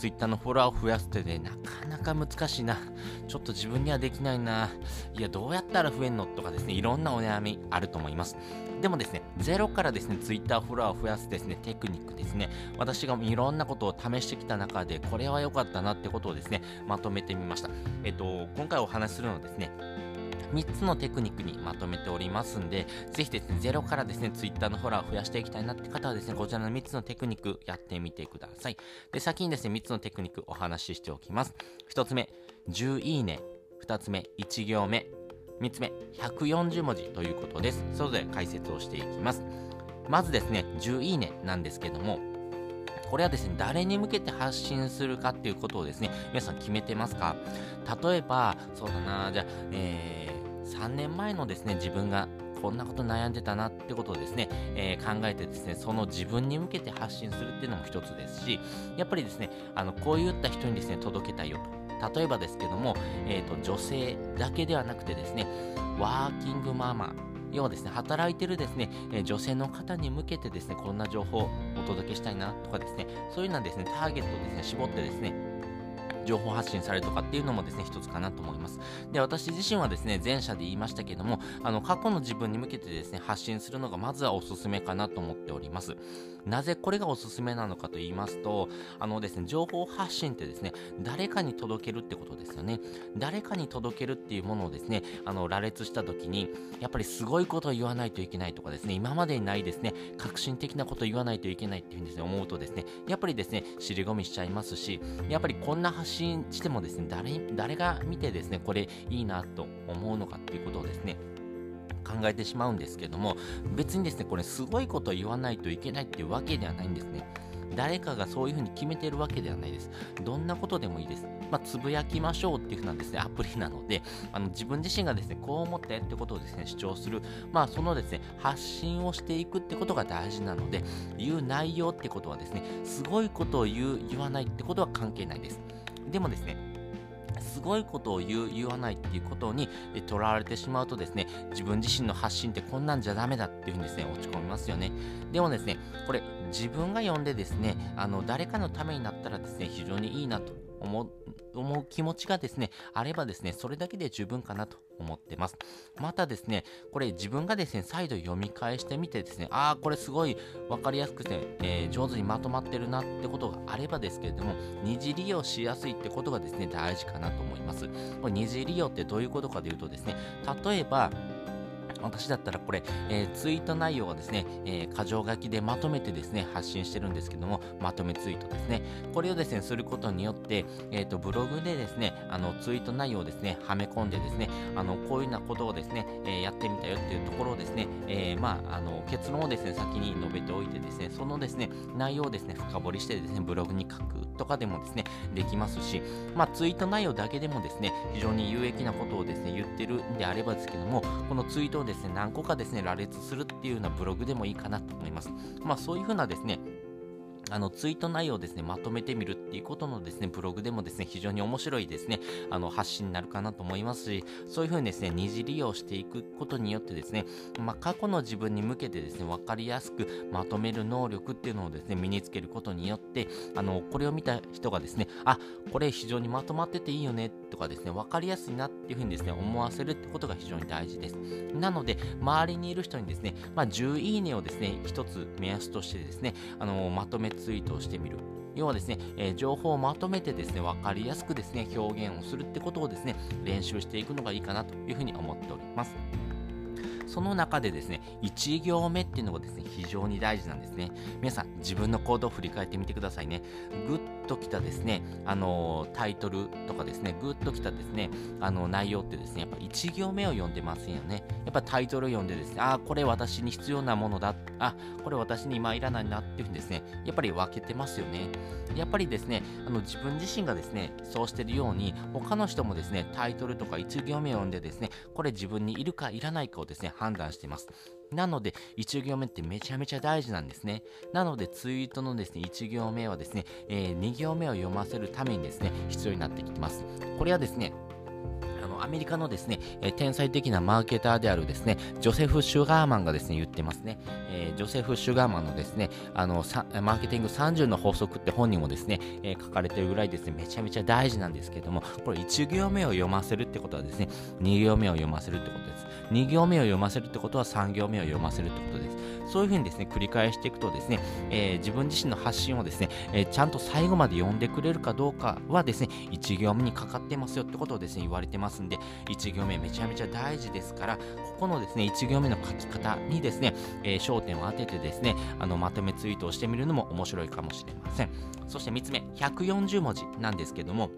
ツイッターのフォロワーを増やすってね、なかなか難しいな。ちょっと自分にはできないな。いや、どうやったら増えんのとかですね、いろんなお悩みあると思います。でもですね、ゼロからですね、ツイッターフォロワーを増やすですね、テクニックですね、私がいろんなことを試してきた中で、これは良かったなってことをですね、まとめてみました。えっと、今回お話しするのはですね、3つのテクニックにまとめておりますんで、ぜひですね、ゼロからですね、Twitter のフォロワーを増やしていきたいなって方はですね、こちらの3つのテクニックやってみてください。で、先にですね、3つのテクニックお話ししておきます。1つ目、10いいね。2つ目、1行目。3つ目、140文字ということです。それぞれ解説をしていきます。まずですね、10いいねなんですけども、これはですね、誰に向けて発信するかっていうことをですね、皆さん決めてますか？例えば、そうだな、じゃあ、えー、3年前のですね、自分がこんなこと悩んでたなってことをですね、えー、考えてですね、その自分に向けて発信するっていうのも一つですし、やっぱりですね、あの、こういった人にですね、届けたいよと。例えばですけども、えっ、ー、と、女性だけではなくてですね、ワーキングママ要はですね、働いてるですね、え女性の方に向けてですね、こんな情報をお届けしたいなとかですね、そういうのはですね、ターゲットをですね、絞ってですね、情報発信されるとかっていうのもですね、一つかなと思います。で、私自身はですね、前者で言いましたけども、あの、過去の自分に向けてですね、発信するのがまずはおすすめかなと思っております。なぜこれがおすすめなのかと言いますと、あのですね、情報発信ってですね、誰かに届けるってことですよね。誰かに届けるっていうものをですね、あの、羅列した時に、やっぱりすごいことを言わないといけないとかですね、今までにないですね、革新的なことを言わないといけないっていうふうにですね、思うとですね、やっぱりですね、尻込みしちゃいますし、やっぱりこんな発信してもですね、誰、誰が見てですね、これいいなと思うのかっていうことをですね、考えてしまうんですけども別にですねこれすごいことを言わないといけないっていうわけではないんですね誰かがそういうふうに決めてるわけではないです。どんなことでもいいです。まあ、つぶやきましょうっていうふうなですね、アプリなので、あの自分自身がですね、こう思ってってことをですね、主張する、まあ、そのですね、発信をしていくってことが大事なので、言う内容ってことはですね、すごいことを言う、言わないってことは関係ないです。でもですね、すごいことを言う、言わないっていうことにとらわれてしまうとですね、自分自身の発信ってこんなんじゃダメだっていうふうにですね、落ち込みますよね。でもですね、これ自分が読んでですね、あの、誰かのためになったらですね、非常にいいなと思う、気持ちがですね、あればですね、それだけで十分かなと思ってます。またですね、これ自分がですね、再度読み返してみてですね、ああ、これすごい分かりやすくて、えー、上手にまとまってるなってことがあればですけれども、二次利用しやすいってことがですね、大事かなと思います。これ二次利用ってどういうことかというとですね、例えば、私だったらこれ、えー、ツイート内容をですね、えー、箇条書きでまとめてですね、発信してるんですけども、まとめツイートですね。これをですね、することによって、えっ、ー、と、ブログでですね、あの、ツイート内容をですね、はめ込んでですね、あの、こういうようなことをですね、えやってみたよっていうところをですね、えまあ、あの、結論をですね、先に述べておいてですね、そのですね、内容をですね、深掘りしてですね、ブログに書くとかでもですね、できますし、まあ、ツイート内容だけでもですね、非常に有益なことをですね、言ってるんであればですけども、このツイートをですね、ですね何個かですね、羅列するっていうようなブログでもいいかなと思います。まあそういうふうなですね、あの、ツイート内容をですね、まとめてみるっていうことのですね、ブログでもですね、非常に面白いですね、あの、発信になるかなと思いますし、そういうふうにですね、二次利用していくことによってですね、まあ、過去の自分に向けてですね、わかりやすくまとめる能力っていうのをですね、身につけることによって、あの、これを見た人がですね、あ、これ非常にまとまってていいよね、とかですね、わかりやすいなっていうふうにですね、思わせるってことが非常に大事です。なので、周りにいる人にですね、まあ、10いいねをですね、一つ目安としてですね、あの、まとめてツイートをしてみる。要はですね、えー、情報をまとめてですね、わかりやすくですね、表現をするってことをですね、練習していくのがいいかなというふうに思っております。その中でですね、1行目っていうのがですね、非常に大事なんですね。皆さん、自分の行動を振り返ってみてくださいね。グッときたですね、あのタイトルとかですね、グッときたですね、あの内容ってですね、やっぱ1行目を読んでませんよね。やっぱタイトルを読んでですね、ああ、これ私に必要なものだっ。あ、これ私に今いらないなっていうふうにですね、やっぱり分けてますよね。やっぱりですね、あの自分自身がですね、そうしてるように、他の人もですね、タイトルとか1行目を読んでですね、これ自分にいるかいらないかをですね、判断しています。なので、1行目ってめちゃめちゃ大事なんですね。なので、ツイートのですね、1行目はですね、えー、2行目を読ませるためにですね、必要になってきます。これはですね、アメリカのですね、え天才的なマーケターであるですね、ジョセフ・シュガーマンがですね、言ってますね。えー、ジョセフ・シュガーマンのですね、あの、マーケティング30の法則って本にもですね、えー、書かれてるぐらいですね、めちゃめちゃ大事なんですけども、これ1行目を読ませるってことはですね、2行目を読ませるってことです。2行目を読ませるってことは3行目を読ませるってことです。そういうふうにですね、繰り返していくとですね、えー、自分自身の発信をですね、えー、ちゃんと最後まで読んでくれるかどうかはですね、1行目にかかってますよってことをですね、言われてますんで、1行目めちゃめちゃ大事ですから、ここのですね、1行目の書き方にですね、えー、焦点を当ててですね、あの、まとめツイートをしてみるのも面白いかもしれません。そして3つ目、140文字なんですけども、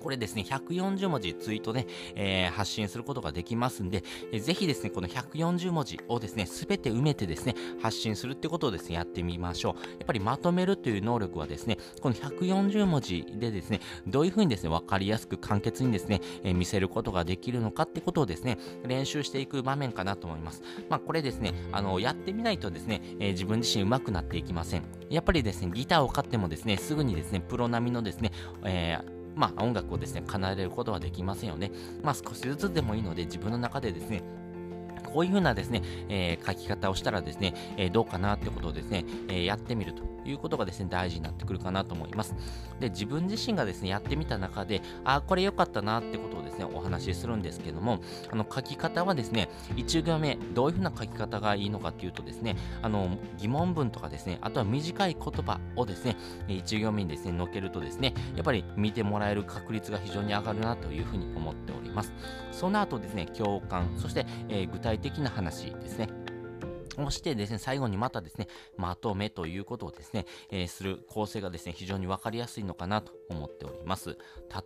これですね、140文字ツイートで、えー、発信することができますんで、えー、ぜひですね、この140文字をですね、すべて埋めてですね、発信するってことをですね、やってみましょう。やっぱりまとめるという能力はですね、この140文字でですね、どういうふうにですね、わかりやすく簡潔にですね、えー、見せることができるのかってことをですね、練習していく場面かなと思います。まあ、これですね、あの、やってみないとですね、えー、自分自身上手くなっていきません。やっぱりですね、ギターを買ってもですね、すぐにですね、プロ並みのですね、えーまあ、音楽をですね、奏でることはできませんよね。まあ、少しずつでもいいので、自分の中でですね、こういう風なですね、えー、書き方をしたらですね、えー、どうかなってことをですね、えー、やってみるということがですね、大事になってくるかなと思います。で、自分自身がですね、やってみた中で、あ、これ良かったなってことをですね、お話しするんですけども、あの、書き方はですね、1行目、どういう風な書き方がいいのかっていうとですね、あの、疑問文とかですね、あとは短い言葉をですね、1行目にですね、載けるとですね、やっぱり見てもらえる確率が非常に上がるなというふうに思っております。その後ですね、共感、そして、えー、具体的な話ですね。そしてですね、最後にまたですね、まとめということをですね、えー、する構成がですね、非常にわかりやすいのかなと思っております。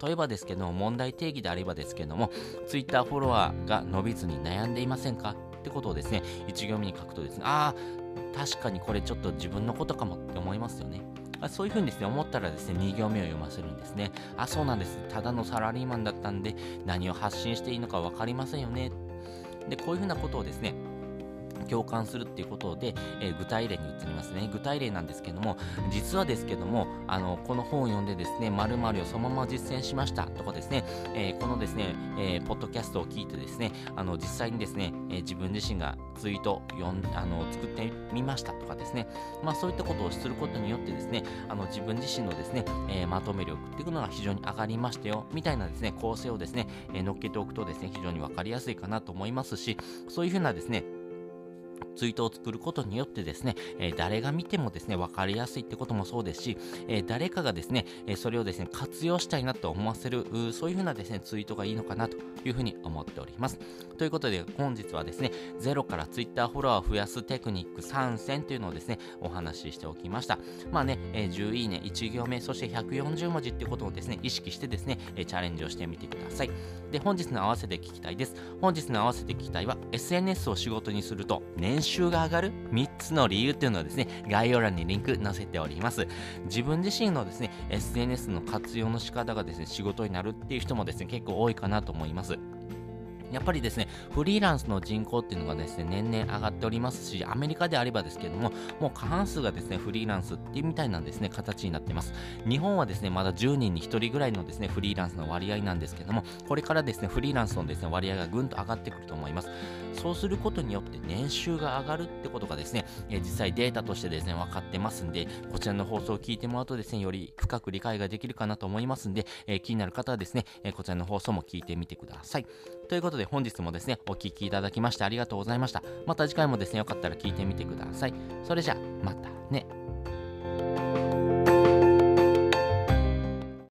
例えばですけども、問題定義であればですけども、Twitter フォロワーが伸びずに悩んでいませんか？ってことをですね、1行目に書くとですね、ああ、確かにこれちょっと自分のことかもって思いますよね。そういうふうにですね、思ったらですね、2行目を読ませるんですね。あ、そうなんです。ただのサラリーマンだったんで、何を発信していいのか分かりませんよね。で、こういうふうなことをですね、共感するっていうことで、えー、具体例に移りますね。具体例なんですけども、実はですけども、あの、この本を読んでですね、〇〇をそのまま実践しましたとかですね、えー、このですね、えー、ポッドキャストを聞いてですね、あの、実際にですね、え自分自身がツイート読んあの作ってみましたとかですね、まあそういったことをすることによってですね、あの自分自身のですね、えまとめ力っていうのが非常に上がりましたよ、みたいなですね、構成をですね、え乗っけておくとですね、非常にわかりやすいかなと思いますし、そういうふうなですね、ツイートを作ることによってですね、えー、誰が見てもですね、わかりやすいってこともそうですし、えー、誰かがですね、えー、それをですね、活用したいなと思わせる、そういうふうなですね、ツイートがいいのかなというふうに思っております。ということで、本日はですね、ゼロからツイッターフォロワーを増やすテクニック3選というのをですね、お話ししておきました。まあね、え10いいね、1行目、そして140文字ってことをですね、意識してですね、えチャレンジをしてみてください。で、本日の合わせて聞きたいです。本日の合わせて聞きたいは、SNS を仕事にすると年収が上がる3つの理由っていうのをですね、概要欄にリンク載せております。自分自身のですね、SNS の活用の仕方がですね、仕事になるっていう人もですね、結構多いかなと思います。やっぱりですね、フリーランスの人口っていうのがですね、年々上がっておりますし、アメリカであればですけども、もう過半数がですね、フリーランスっていうみたいなんですね、形になってます。日本はですね、まだ10人に1人ぐらいのですね、フリーランスの割合なんですけども、これからですね、フリーランスのですね、割合がぐんと上がってくると思います。そうすることによって年収が上がるってことがですね、え実際データとしてですね、分かってますんで、こちらの放送を聞いてもらうとですね、より深く理解ができるかなと思いますんで、え気になる方はですね、えこちらの放送も聞いてみてください。ということで本日もですね、お聴きいただきましてありがとうございました。また次回もですね、よかったら聞いてみてください。それじゃあ、またね。